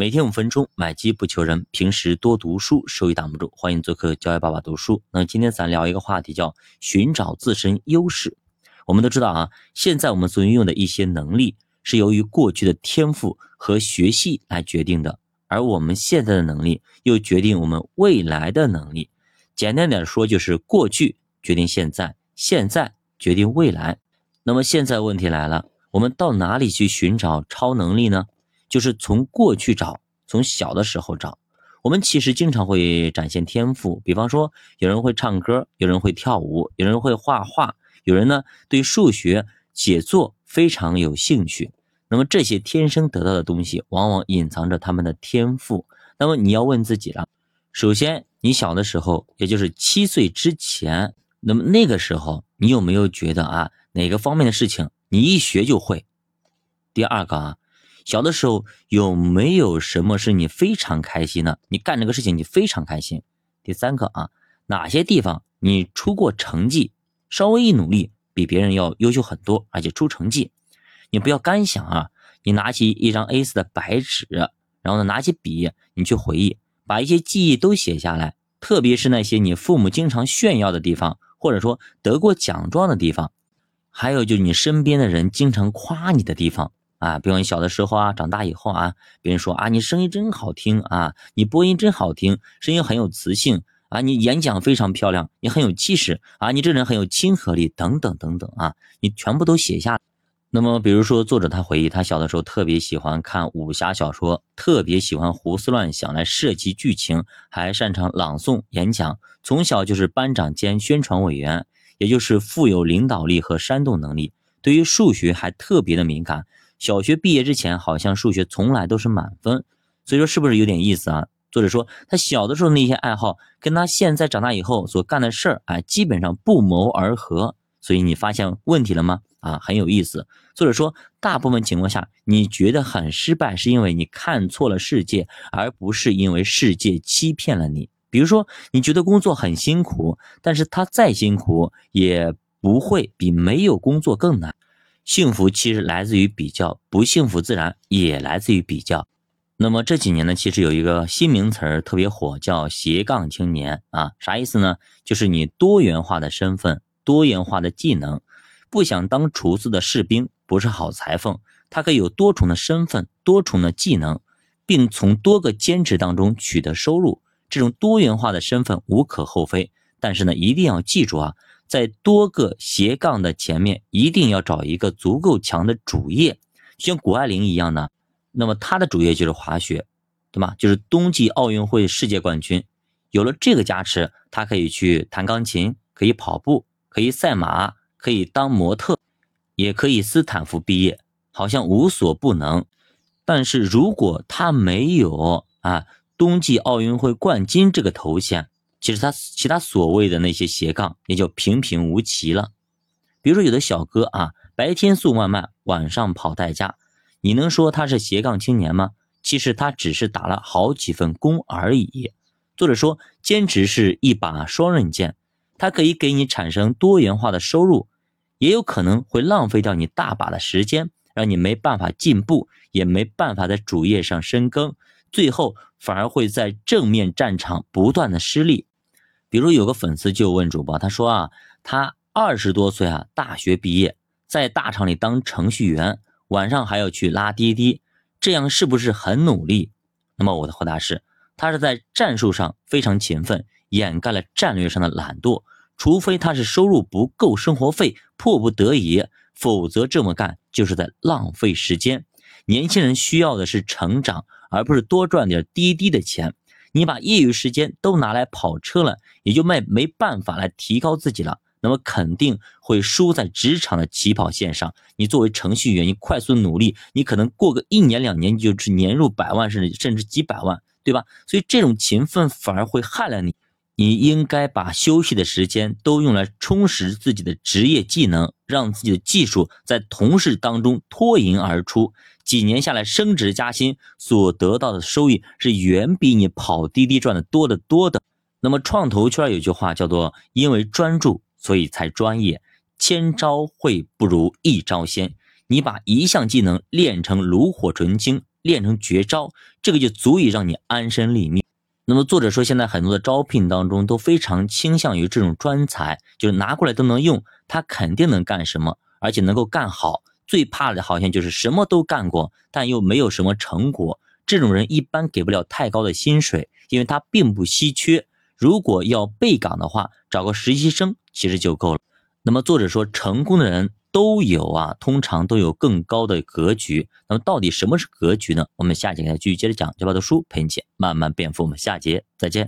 每天五分钟，买机不求人。平时多读书，收益挡不住。欢迎做客教育爸爸读书。那今天咱聊一个话题，叫寻找自身优势。我们都知道啊，现在我们所运用的一些能力，是由于过去的天赋和学习来决定的，而我们现在的能力又决定我们未来的能力。简单点说，就是过去决定现在，现在决定未来。那么现在问题来了，我们到哪里去寻找超能力呢？就是从过去找，从小的时候找。我们其实经常会展现天赋，比方说有人会唱歌，有人会跳舞，有人会画画，有人呢对数学、写作非常有兴趣。那么这些天生得到的东西，往往隐藏着他们的天赋。那么你要问自己了：首先，你小的时候，也就是七岁之前，那么那个时候你有没有觉得啊，哪个方面的事情你一学就会？第二个啊。小的时候有没有什么是你非常开心的？你干这个事情你非常开心。第三个啊，哪些地方你出过成绩，稍微一努力比别人要优秀很多，而且出成绩。你不要干想啊，你拿起一张 A4 的白纸，然后呢拿起笔，你去回忆，把一些记忆都写下来，特别是那些你父母经常炫耀的地方，或者说得过奖状的地方，还有就你身边的人经常夸你的地方。啊，比如你小的时候啊，长大以后啊，别人说啊，你声音真好听啊，你播音真好听，声音很有磁性啊，你演讲非常漂亮，你很有气势啊，你这人很有亲和力，等等等等啊，你全部都写下。那么，比如说作者他回忆，他小的时候特别喜欢看武侠小说，特别喜欢胡思乱想来设计剧情，还擅长朗诵演讲，从小就是班长兼宣传委员，也就是富有领导力和煽动能力，对于数学还特别的敏感。小学毕业之前，好像数学从来都是满分，所以说是不是有点意思啊？作者说他小的时候那些爱好，跟他现在长大以后所干的事儿，啊，基本上不谋而合。所以你发现问题了吗？啊，很有意思。作者说，大部分情况下，你觉得很失败，是因为你看错了世界，而不是因为世界欺骗了你。比如说，你觉得工作很辛苦，但是他再辛苦，也不会比没有工作更难。幸福其实来自于比较，不幸福自然也来自于比较。那么这几年呢，其实有一个新名词儿特别火，叫斜杠青年啊，啥意思呢？就是你多元化的身份、多元化的技能。不想当厨子的士兵不是好裁缝，他可以有多重的身份、多重的技能，并从多个兼职当中取得收入。这种多元化的身份无可厚非，但是呢，一定要记住啊。在多个斜杠的前面，一定要找一个足够强的主业，像谷爱凌一样呢，那么她的主业就是滑雪，对吗？就是冬季奥运会世界冠军。有了这个加持，她可以去弹钢琴，可以跑步，可以赛马，可以当模特，也可以斯坦福毕业，好像无所不能。但是如果她没有啊冬季奥运会冠军这个头衔，其实他其他所谓的那些斜杠也就平平无奇了。比如说有的小哥啊，白天送外卖，晚上跑代驾，你能说他是斜杠青年吗？其实他只是打了好几份工而已。作者说，兼职是一把双刃剑，它可以给你产生多元化的收入，也有可能会浪费掉你大把的时间，让你没办法进步，也没办法在主业上深耕。最后反而会在正面战场不断的失利，比如有个粉丝就问主播，他说啊，他二十多岁啊，大学毕业，在大厂里当程序员，晚上还要去拉滴滴，这样是不是很努力？那么我的回答是，他是在战术上非常勤奋，掩盖了战略上的懒惰，除非他是收入不够生活费，迫不得已，否则这么干就是在浪费时间。年轻人需要的是成长。而不是多赚点滴滴的钱，你把业余时间都拿来跑车了，也就没没办法来提高自己了，那么肯定会输在职场的起跑线上。你作为程序员，你快速努力，你可能过个一年两年，你就是年入百万，甚至甚至几百万，对吧？所以这种勤奋反而会害了你。你应该把休息的时间都用来充实自己的职业技能，让自己的技术在同事当中脱颖而出。几年下来，升职加薪所得到的收益是远比你跑滴滴赚的多得多的。那么，创投圈有句话叫做“因为专注，所以才专业”。千招会不如一招鲜。你把一项技能练成炉火纯青。练成绝招，这个就足以让你安身立命。那么作者说，现在很多的招聘当中都非常倾向于这种专才，就是拿过来都能用，他肯定能干什么，而且能够干好。最怕的好像就是什么都干过，但又没有什么成果。这种人一般给不了太高的薪水，因为他并不稀缺。如果要备岗的话，找个实习生其实就够了。那么作者说，成功的人都有啊，通常都有更高的格局。那么到底什么是格局呢？我们下节给大家继续接着讲，这把的书陪你一起慢慢变富。我们下节再见。